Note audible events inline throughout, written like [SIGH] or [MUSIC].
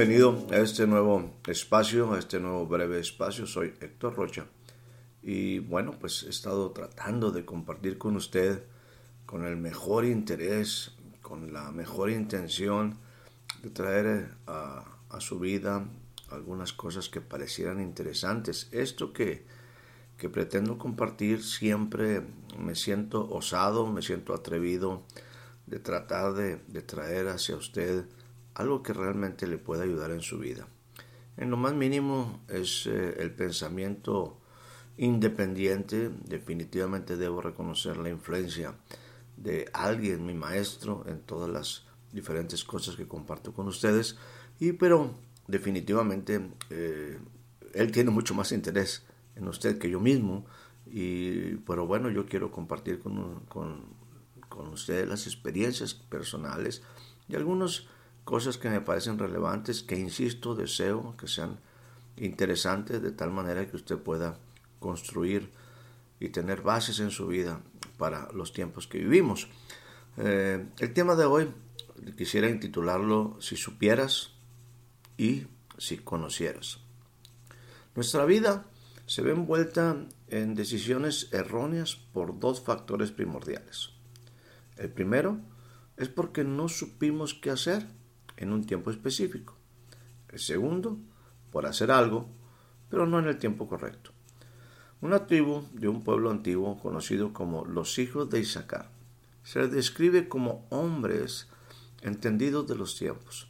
bienvenido a este nuevo espacio, a este nuevo breve espacio. Soy Héctor Rocha y bueno, pues he estado tratando de compartir con usted con el mejor interés, con la mejor intención de traer a, a su vida algunas cosas que parecieran interesantes. Esto que, que pretendo compartir siempre me siento osado, me siento atrevido de tratar de, de traer hacia usted algo que realmente le pueda ayudar en su vida. En lo más mínimo es eh, el pensamiento independiente, definitivamente debo reconocer la influencia de alguien, mi maestro, en todas las diferentes cosas que comparto con ustedes, y pero definitivamente eh, él tiene mucho más interés en usted que yo mismo, y pero bueno, yo quiero compartir con, con, con ustedes las experiencias personales y algunos cosas que me parecen relevantes, que insisto, deseo que sean interesantes de tal manera que usted pueda construir y tener bases en su vida para los tiempos que vivimos. Eh, el tema de hoy quisiera intitularlo Si supieras y si conocieras. Nuestra vida se ve envuelta en decisiones erróneas por dos factores primordiales. El primero es porque no supimos qué hacer en un tiempo específico. El segundo, por hacer algo, pero no en el tiempo correcto. Una tribu de un pueblo antiguo conocido como los hijos de Isaacar se les describe como hombres entendidos de los tiempos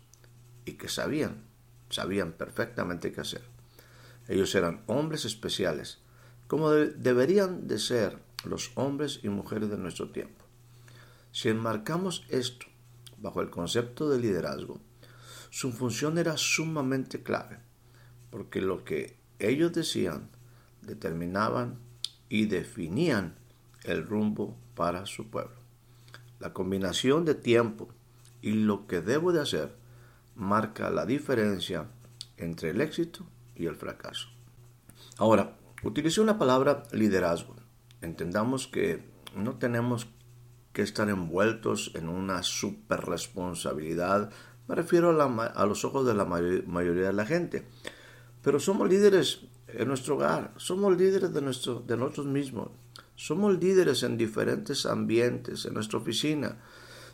y que sabían, sabían perfectamente qué hacer. Ellos eran hombres especiales, como deberían de ser los hombres y mujeres de nuestro tiempo. Si enmarcamos esto bajo el concepto de liderazgo, su función era sumamente clave, porque lo que ellos decían determinaban y definían el rumbo para su pueblo. La combinación de tiempo y lo que debo de hacer marca la diferencia entre el éxito y el fracaso. Ahora, utilicé una palabra liderazgo. Entendamos que no tenemos que estar envueltos en una super responsabilidad. Me refiero a, los ojos de la mayoría de la gente. Pero somos líderes en nuestro hogar, somos líderes de, nuestro, de nosotros mismos, somos líderes en diferentes ambientes, en nuestra oficina,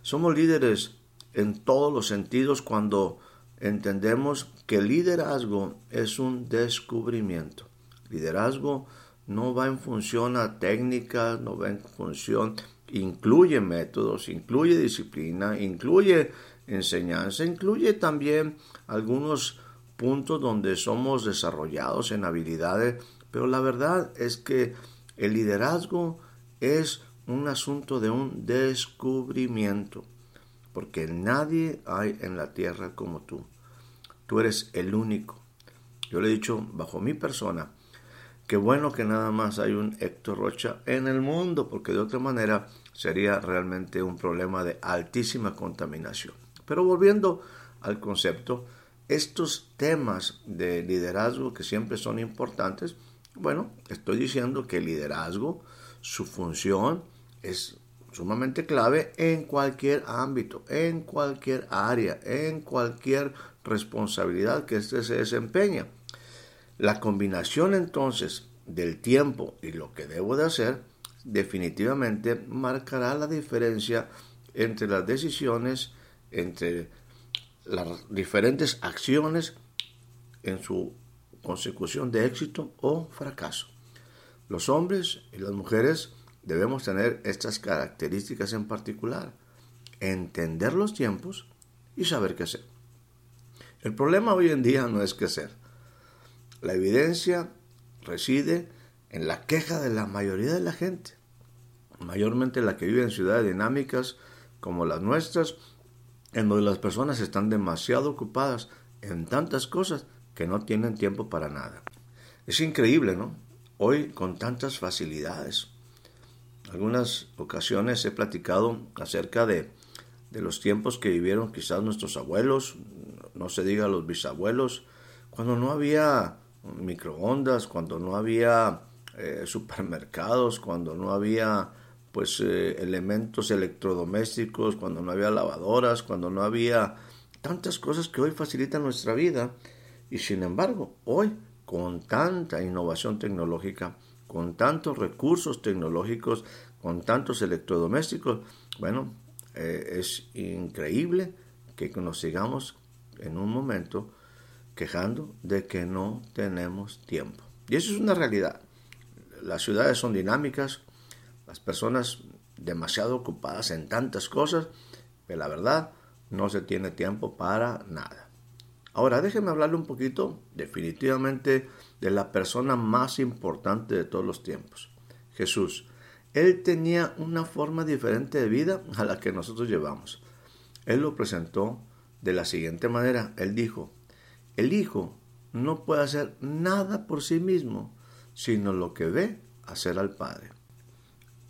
somos líderes en todos los sentidos cuando entendemos que liderazgo es un descubrimiento. Liderazgo no va en función a técnicas, no va en función incluye métodos, incluye disciplina, incluye enseñanza, incluye también algunos puntos donde somos desarrollados en habilidades, pero la verdad es que el liderazgo es un asunto de un descubrimiento, porque nadie hay en la tierra como tú. Tú eres el único. Yo le he dicho bajo mi persona, Qué bueno que nada más hay un Héctor Rocha en el mundo, porque de otra manera sería realmente un problema de altísima contaminación. Pero volviendo al concepto, estos temas de liderazgo que siempre son importantes, bueno, estoy diciendo que el liderazgo, su función es sumamente clave en cualquier ámbito, en cualquier área, en cualquier responsabilidad que éste se desempeña. La combinación entonces del tiempo y lo que debo de hacer definitivamente marcará la diferencia entre las decisiones, entre las diferentes acciones en su consecución de éxito o fracaso. Los hombres y las mujeres debemos tener estas características en particular, entender los tiempos y saber qué hacer. El problema hoy en día no es qué hacer, la evidencia reside en la queja de la mayoría de la gente, mayormente la que vive en ciudades dinámicas como las nuestras, en donde las personas están demasiado ocupadas en tantas cosas que no tienen tiempo para nada. Es increíble, ¿no? Hoy con tantas facilidades. Algunas ocasiones he platicado acerca de, de los tiempos que vivieron quizás nuestros abuelos, no se diga los bisabuelos, cuando no había microondas, cuando no había eh, supermercados, cuando no había pues eh, elementos electrodomésticos, cuando no había lavadoras, cuando no había tantas cosas que hoy facilitan nuestra vida. Y sin embargo, hoy con tanta innovación tecnológica, con tantos recursos tecnológicos, con tantos electrodomésticos, bueno, eh, es increíble que nos sigamos en un momento quejando de que no tenemos tiempo. Y eso es una realidad. Las ciudades son dinámicas, las personas demasiado ocupadas en tantas cosas, que la verdad no se tiene tiempo para nada. Ahora déjenme hablarle un poquito definitivamente de la persona más importante de todos los tiempos, Jesús. Él tenía una forma diferente de vida a la que nosotros llevamos. Él lo presentó de la siguiente manera. Él dijo, el Hijo no puede hacer nada por sí mismo, sino lo que ve hacer al Padre.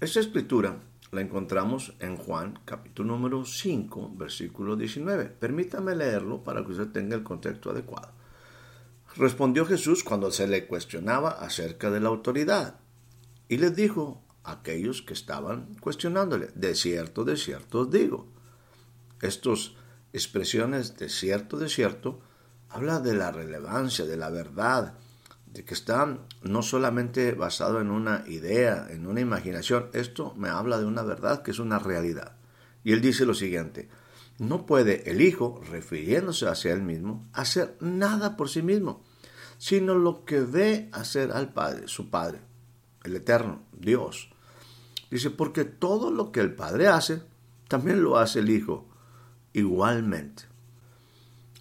Esta escritura la encontramos en Juan capítulo número 5, versículo 19. Permítame leerlo para que usted tenga el contexto adecuado. Respondió Jesús cuando se le cuestionaba acerca de la autoridad y les dijo a aquellos que estaban cuestionándole, de cierto, de cierto os digo. Estas expresiones de cierto, de cierto, habla de la relevancia, de la verdad, de que está no solamente basado en una idea, en una imaginación, esto me habla de una verdad que es una realidad. Y él dice lo siguiente, no puede el Hijo, refiriéndose hacia él mismo, hacer nada por sí mismo, sino lo que ve hacer al Padre, su Padre, el Eterno, Dios. Dice, porque todo lo que el Padre hace, también lo hace el Hijo, igualmente.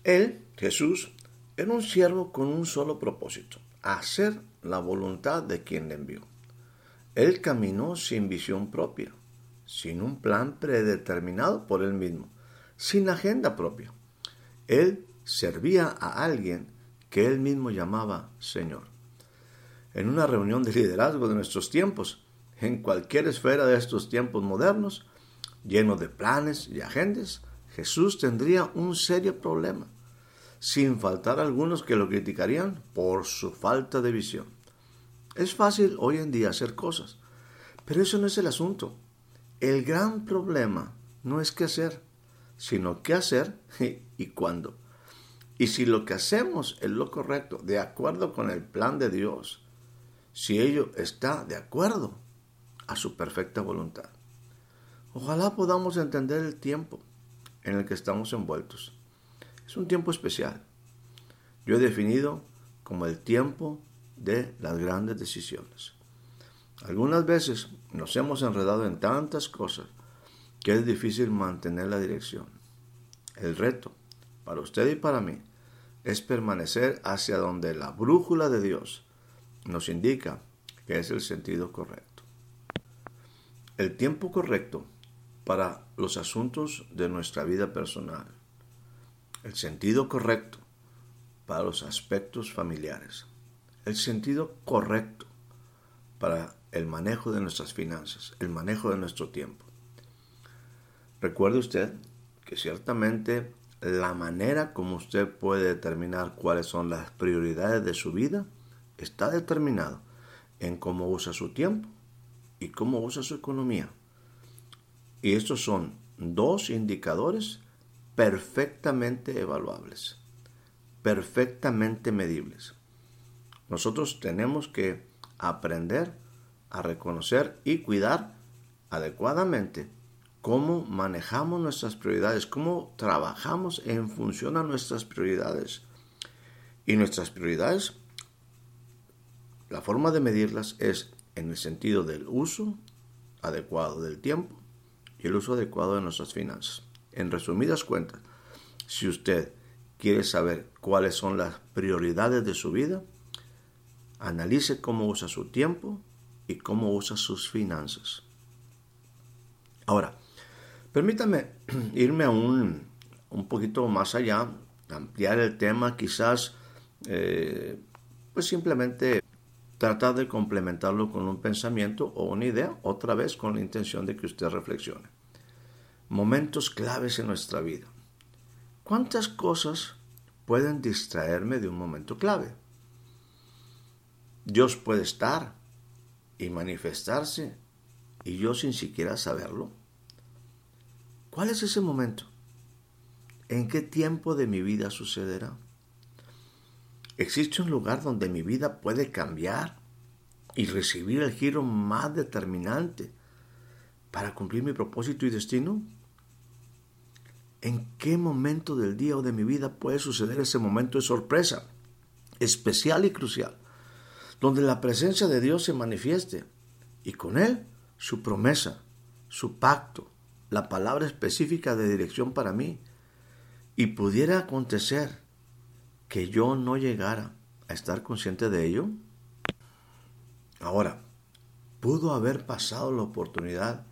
Él, Jesús, era un siervo con un solo propósito, hacer la voluntad de quien le envió. Él caminó sin visión propia, sin un plan predeterminado por él mismo, sin agenda propia. Él servía a alguien que él mismo llamaba Señor. En una reunión de liderazgo de nuestros tiempos, en cualquier esfera de estos tiempos modernos, lleno de planes y agendas, Jesús tendría un serio problema sin faltar algunos que lo criticarían por su falta de visión. Es fácil hoy en día hacer cosas, pero eso no es el asunto. El gran problema no es qué hacer, sino qué hacer [LAUGHS] y cuándo. Y si lo que hacemos es lo correcto, de acuerdo con el plan de Dios, si ello está de acuerdo a su perfecta voluntad. Ojalá podamos entender el tiempo en el que estamos envueltos. Es un tiempo especial. Yo he definido como el tiempo de las grandes decisiones. Algunas veces nos hemos enredado en tantas cosas que es difícil mantener la dirección. El reto, para usted y para mí, es permanecer hacia donde la brújula de Dios nos indica que es el sentido correcto. El tiempo correcto para los asuntos de nuestra vida personal el sentido correcto para los aspectos familiares, el sentido correcto para el manejo de nuestras finanzas, el manejo de nuestro tiempo. Recuerde usted que ciertamente la manera como usted puede determinar cuáles son las prioridades de su vida está determinado en cómo usa su tiempo y cómo usa su economía. Y estos son dos indicadores perfectamente evaluables, perfectamente medibles. Nosotros tenemos que aprender a reconocer y cuidar adecuadamente cómo manejamos nuestras prioridades, cómo trabajamos en función a nuestras prioridades. Y nuestras prioridades, la forma de medirlas es en el sentido del uso adecuado del tiempo y el uso adecuado de nuestras finanzas. En resumidas cuentas, si usted quiere saber cuáles son las prioridades de su vida, analice cómo usa su tiempo y cómo usa sus finanzas. Ahora, permítame [CLEARS THROAT] irme a un, un poquito más allá, ampliar el tema, quizás, eh, pues simplemente tratar de complementarlo con un pensamiento o una idea, otra vez con la intención de que usted reflexione momentos claves en nuestra vida. ¿Cuántas cosas pueden distraerme de un momento clave? Dios puede estar y manifestarse y yo sin siquiera saberlo. ¿Cuál es ese momento? ¿En qué tiempo de mi vida sucederá? ¿Existe un lugar donde mi vida puede cambiar y recibir el giro más determinante para cumplir mi propósito y destino? ¿En qué momento del día o de mi vida puede suceder ese momento de sorpresa, especial y crucial, donde la presencia de Dios se manifieste y con Él su promesa, su pacto, la palabra específica de dirección para mí, y pudiera acontecer que yo no llegara a estar consciente de ello? Ahora, pudo haber pasado la oportunidad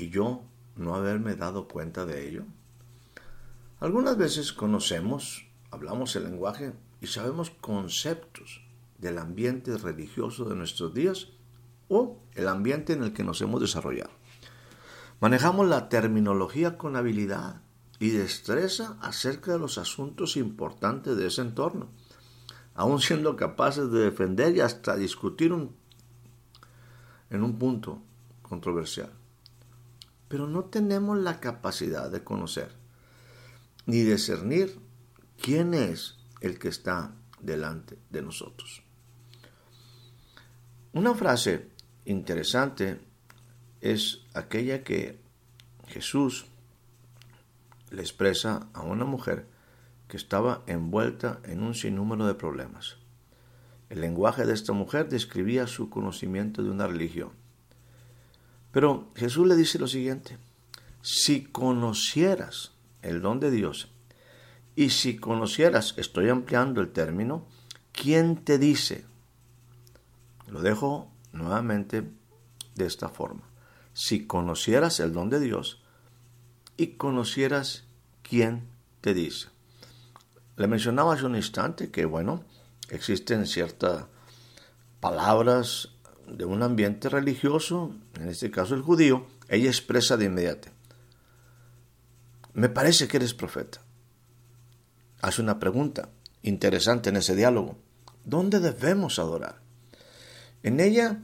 y yo no haberme dado cuenta de ello. Algunas veces conocemos, hablamos el lenguaje y sabemos conceptos del ambiente religioso de nuestros días o el ambiente en el que nos hemos desarrollado. Manejamos la terminología con habilidad y destreza acerca de los asuntos importantes de ese entorno, aún siendo capaces de defender y hasta discutir en un punto controversial. Pero no tenemos la capacidad de conocer ni discernir quién es el que está delante de nosotros. Una frase interesante es aquella que Jesús le expresa a una mujer que estaba envuelta en un sinnúmero de problemas. El lenguaje de esta mujer describía su conocimiento de una religión. Pero Jesús le dice lo siguiente, si conocieras el don de Dios, y si conocieras, estoy ampliando el término, ¿quién te dice? Lo dejo nuevamente de esta forma. Si conocieras el don de Dios y conocieras quién te dice. Le mencionaba hace un instante que, bueno, existen ciertas palabras de un ambiente religioso, en este caso el judío, ella expresa de inmediato, me parece que eres profeta. Hace una pregunta interesante en ese diálogo. ¿Dónde debemos adorar? En ella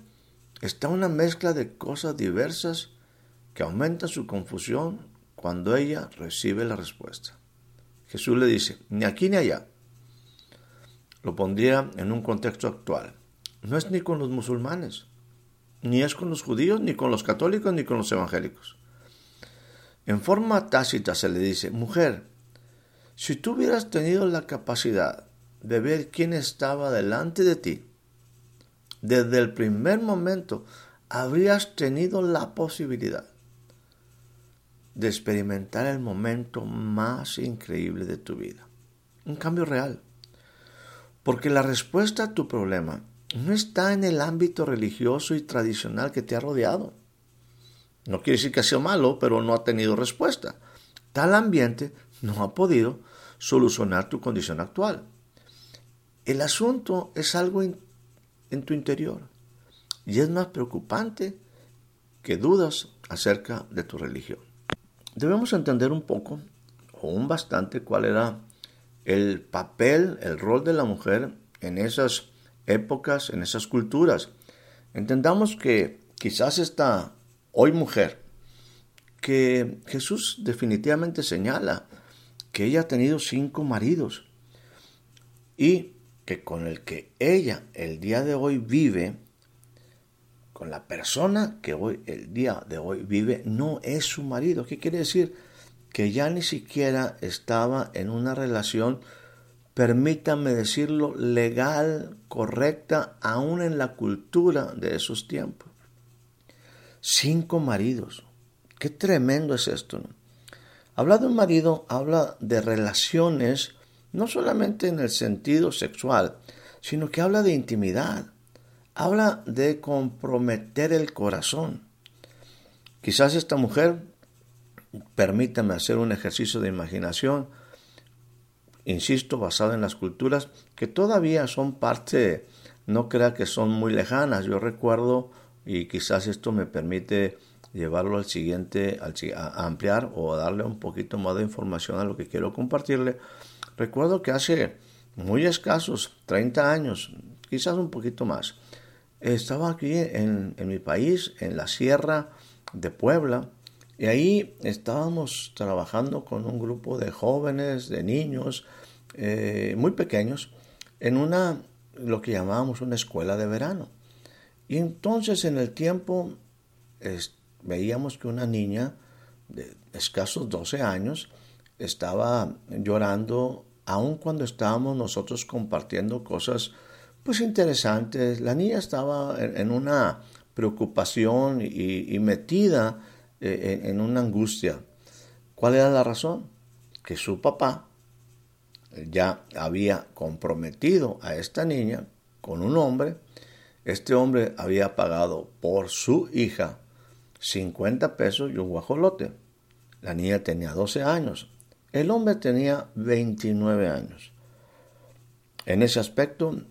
está una mezcla de cosas diversas que aumenta su confusión cuando ella recibe la respuesta. Jesús le dice, ni aquí ni allá. Lo pondría en un contexto actual. No es ni con los musulmanes, ni es con los judíos, ni con los católicos, ni con los evangélicos. En forma tácita se le dice, mujer, si tú hubieras tenido la capacidad de ver quién estaba delante de ti, desde el primer momento habrías tenido la posibilidad de experimentar el momento más increíble de tu vida. Un cambio real. Porque la respuesta a tu problema no está en el ámbito religioso y tradicional que te ha rodeado no quiere decir que sea malo, pero no ha tenido respuesta. Tal ambiente no ha podido solucionar tu condición actual. El asunto es algo en tu interior y es más preocupante que dudas acerca de tu religión. Debemos entender un poco o un bastante cuál era el papel, el rol de la mujer en esas épocas, en esas culturas. Entendamos que quizás esta hoy mujer, que Jesús definitivamente señala que ella ha tenido cinco maridos y que con el que ella el día de hoy vive, con la persona que hoy el día de hoy vive, no es su marido. ¿Qué quiere decir? Que ya ni siquiera estaba en una relación, permítanme decirlo, legal, correcta, aún en la cultura de esos tiempos cinco maridos. Qué tremendo es esto. Habla de un marido, habla de relaciones, no solamente en el sentido sexual, sino que habla de intimidad, habla de comprometer el corazón. Quizás esta mujer, permítame hacer un ejercicio de imaginación, insisto, basado en las culturas que todavía son parte, no crea que son muy lejanas. Yo recuerdo y quizás esto me permite llevarlo al siguiente, a ampliar o a darle un poquito más de información a lo que quiero compartirle. Recuerdo que hace muy escasos 30 años, quizás un poquito más, estaba aquí en mi país, en la sierra de Puebla, Y ahí estábamos trabajando con un grupo de jóvenes, de niños, eh, muy pequeños, en una, lo que llamábamos una escuela de verano. Y entonces en el tiempo veíamos que una niña de escasos 12 años estaba llorando aun cuando estábamos nosotros compartiendo cosas pues interesantes. La niña estaba en, una preocupación y, metida eh, en, una angustia. ¿Cuál era la razón? Que su papá ya había comprometido a esta niña con un hombre. Este hombre había pagado por su hija 50 pesos y un guajolote. La niña tenía 12 años. El hombre tenía 29 años. En ese aspecto,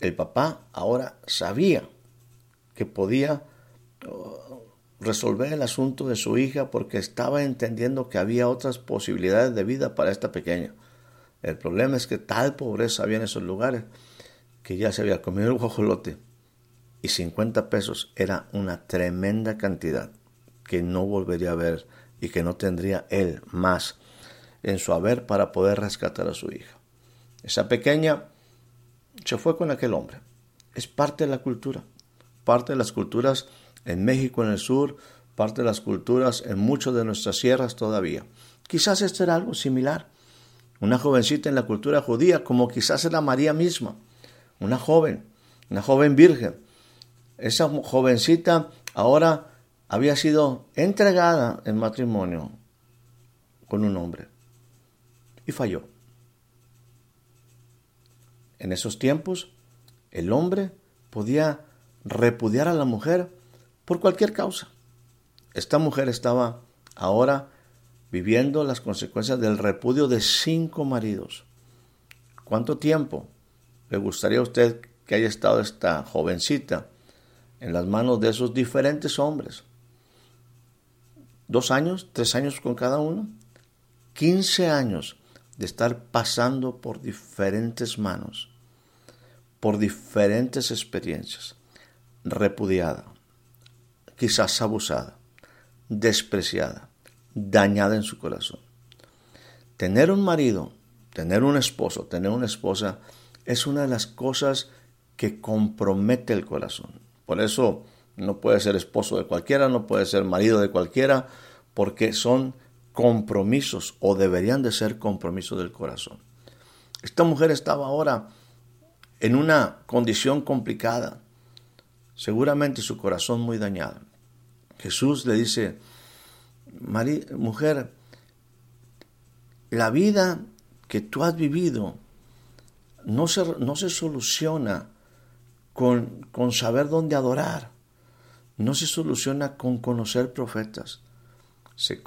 el papá ahora sabía que podía resolver el asunto de su hija porque estaba entendiendo que había otras posibilidades de vida para esta pequeña. El problema es que tal pobreza había en esos lugares que ya se había comido el guajolote y 50 pesos era una tremenda cantidad que no volvería a ver y que no tendría él más en su haber para poder rescatar a su hija. Esa pequeña se fue con aquel hombre. Es parte de la cultura, parte de las culturas en México en el sur, parte de las culturas en muchas de nuestras sierras todavía. Quizás esto era algo similar. Una jovencita en la cultura judía, como quizás era María misma, una joven, una joven virgen. Esa jovencita ahora había sido entregada en matrimonio con un hombre y falló. En esos tiempos, el hombre podía repudiar a la mujer por cualquier causa. Esta mujer estaba ahora viviendo las consecuencias del repudio de cinco maridos. ¿Cuánto tiempo le gustaría a usted que haya estado esta jovencita en las manos de esos diferentes hombres? ¿Dos años? ¿Tres años con cada uno? ¿Quince años de estar pasando por diferentes manos, por diferentes experiencias, repudiada, quizás abusada, despreciada, dañada en su corazón. Tener un marido, tener un esposo, tener una esposa, es una de las cosas que compromete el corazón. Por eso no puede ser esposo de cualquiera, no puede ser marido de cualquiera, porque son compromisos o deberían de ser compromisos del corazón. Esta mujer estaba ahora en una condición complicada, seguramente su corazón muy dañado. Jesús le dice, mujer, la vida que tú has vivido no se, no se soluciona con, con saber dónde adorar, no se soluciona con conocer profetas, se,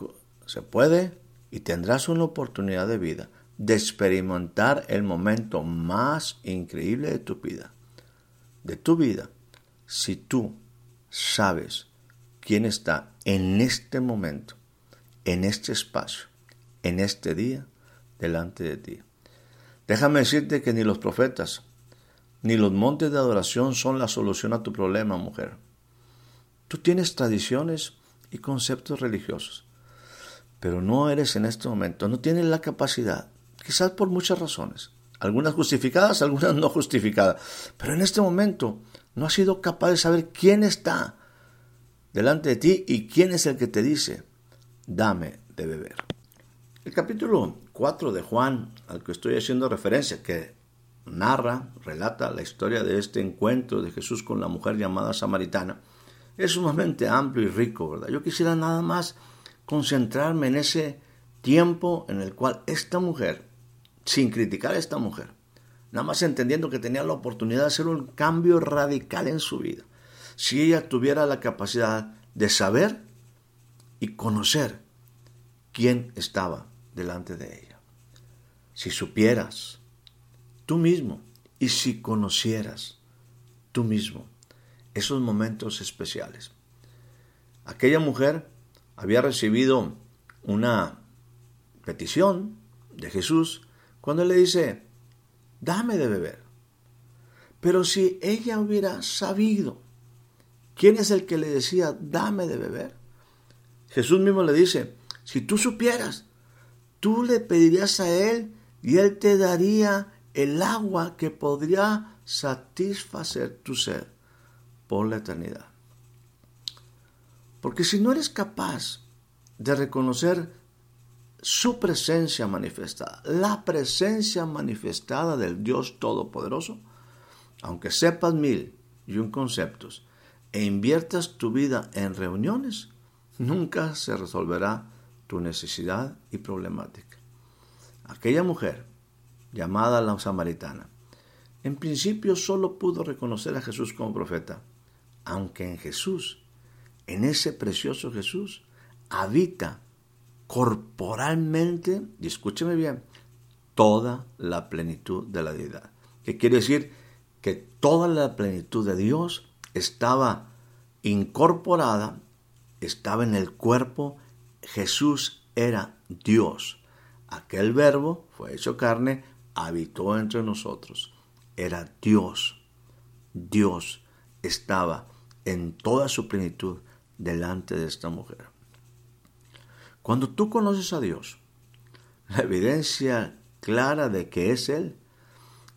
se puede y tendrás una oportunidad de vida de experimentar el momento más increíble de tu vida, de tu vida, si tú sabes quién está en este momento, en este espacio, en este día, delante de ti. Déjame decirte que ni los profetas, ni los montes de adoración son la solución a tu problema, mujer. Tú tienes tradiciones y conceptos religiosos pero no eres en este momento, no tienes la capacidad, quizás por muchas razones, algunas justificadas, [LAUGHS] algunas no justificadas, pero en este momento no has sido capaz de saber quién está delante de ti y quién es el que te dice, dame de beber. El capítulo 4 de Juan, al que estoy haciendo referencia, que narra, relata la historia de este encuentro de Jesús con la mujer llamada samaritana, es sumamente amplio y rico, ¿verdad? Yo quisiera nada más concentrarme en ese tiempo en el cual esta mujer, sin criticar a esta mujer, nada más entendiendo que tenía la oportunidad de hacer un cambio radical en su vida, si ella tuviera la capacidad de saber y conocer quién estaba delante de ella. Si supieras tú mismo y si conocieras tú mismo esos momentos especiales. Aquella mujer había recibido una petición de Jesús cuando le dice, dame de beber. Pero si ella hubiera sabido quién es el que le decía, dame de beber, Jesús mismo le dice, si tú supieras, tú le pedirías a Él y Él te daría el agua que podría satisfacer tu sed por la eternidad. Porque si no eres capaz de reconocer su presencia manifestada, la presencia manifestada del Dios Todopoderoso, aunque sepas mil y un conceptos e inviertas tu vida en reuniones, nunca se resolverá tu necesidad y problemática. Aquella mujer, llamada la samaritana, en principio solo pudo reconocer a Jesús como profeta, aunque en Jesús, en ese precioso Jesús, habita corporalmente, y escúcheme bien, toda la plenitud de la deidad. ¿Qué quiere decir? Que toda la plenitud de Dios estaba incorporada, estaba en el cuerpo, Jesús era Dios. Aquel verbo fue hecho carne, habitó entre nosotros. Era Dios. Dios estaba en toda su plenitud delante de esta mujer. Cuando tú conoces a Dios, la evidencia clara de que es Él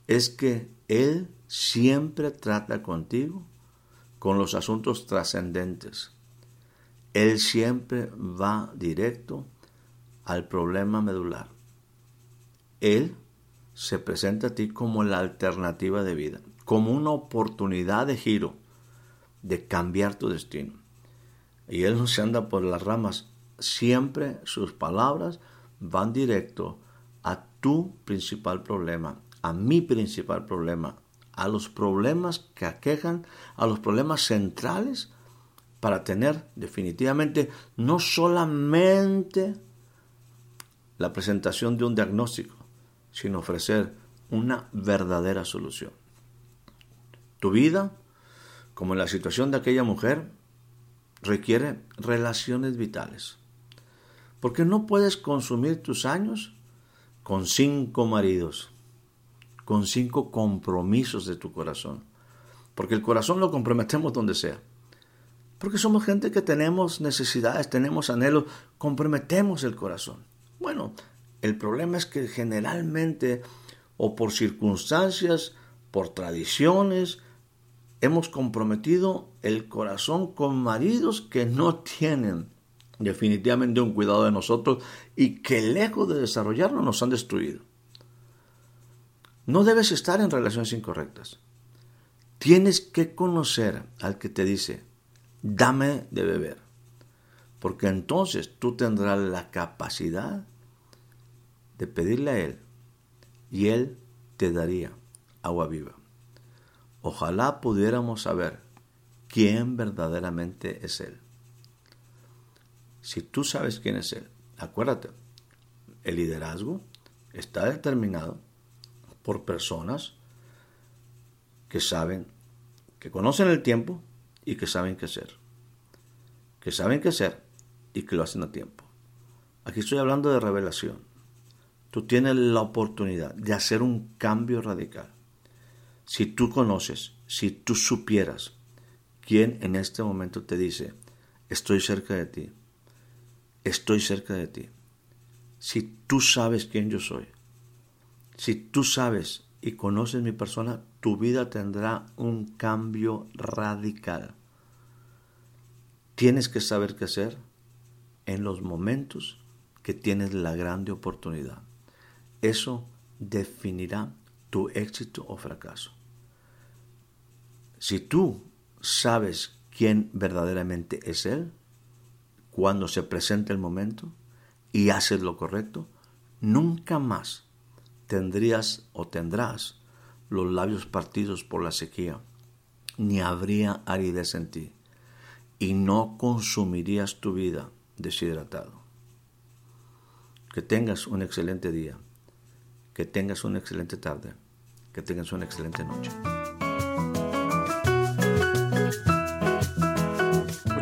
es que Él siempre trata contigo con los asuntos trascendentes. Él siempre va directo al problema medular. Él se presenta a ti como la alternativa de vida, como una oportunidad de giro, de cambiar tu destino. Y Él no se anda por las ramas siempre sus palabras van directo a tu principal problema, a mi principal problema, a los problemas que aquejan, a los problemas centrales para tener definitivamente no solamente la presentación de un diagnóstico, sino ofrecer una verdadera solución. Tu vida, como en la situación de aquella mujer, requiere relaciones vitales. Porque no puedes consumir tus años con cinco maridos, con cinco compromisos de tu corazón. Porque el corazón lo comprometemos donde sea. Porque somos gente que tenemos necesidades, tenemos anhelos, comprometemos el corazón. Bueno, el problema es que generalmente o por circunstancias, por tradiciones, hemos comprometido el corazón con maridos que no tienen definitivamente un cuidado de nosotros y que lejos de desarrollarlo nos han destruido. No debes estar en relaciones incorrectas. Tienes que conocer al que te dice, dame de beber, porque entonces tú tendrás la capacidad de pedirle a Él y Él te daría agua viva. Ojalá pudiéramos saber quién verdaderamente es Él. Si tú sabes quién es Él, acuérdate, el liderazgo está determinado por personas que saben, que conocen el tiempo y que saben qué hacer. Que saben qué hacer y que lo hacen a tiempo. Aquí estoy hablando de revelación. Tú tienes la oportunidad de hacer un cambio radical. Si tú conoces, si tú supieras quién en este momento te dice, estoy cerca de ti, estoy cerca de ti. Si tú sabes quién yo soy, si tú sabes y conoces mi persona, tu vida tendrá un cambio radical. Tienes que saber qué hacer en los momentos que tienes la grande oportunidad. Eso definirá tu éxito o fracaso. Si tú sabes quién verdaderamente es Él, cuando se presente el momento y haces lo correcto, nunca más tendrías o tendrás los labios partidos por la sequía, ni habría aridez en ti, y no consumirías tu vida deshidratado. Que tengas un excelente día, que tengas una excelente tarde, que tengas una excelente noche.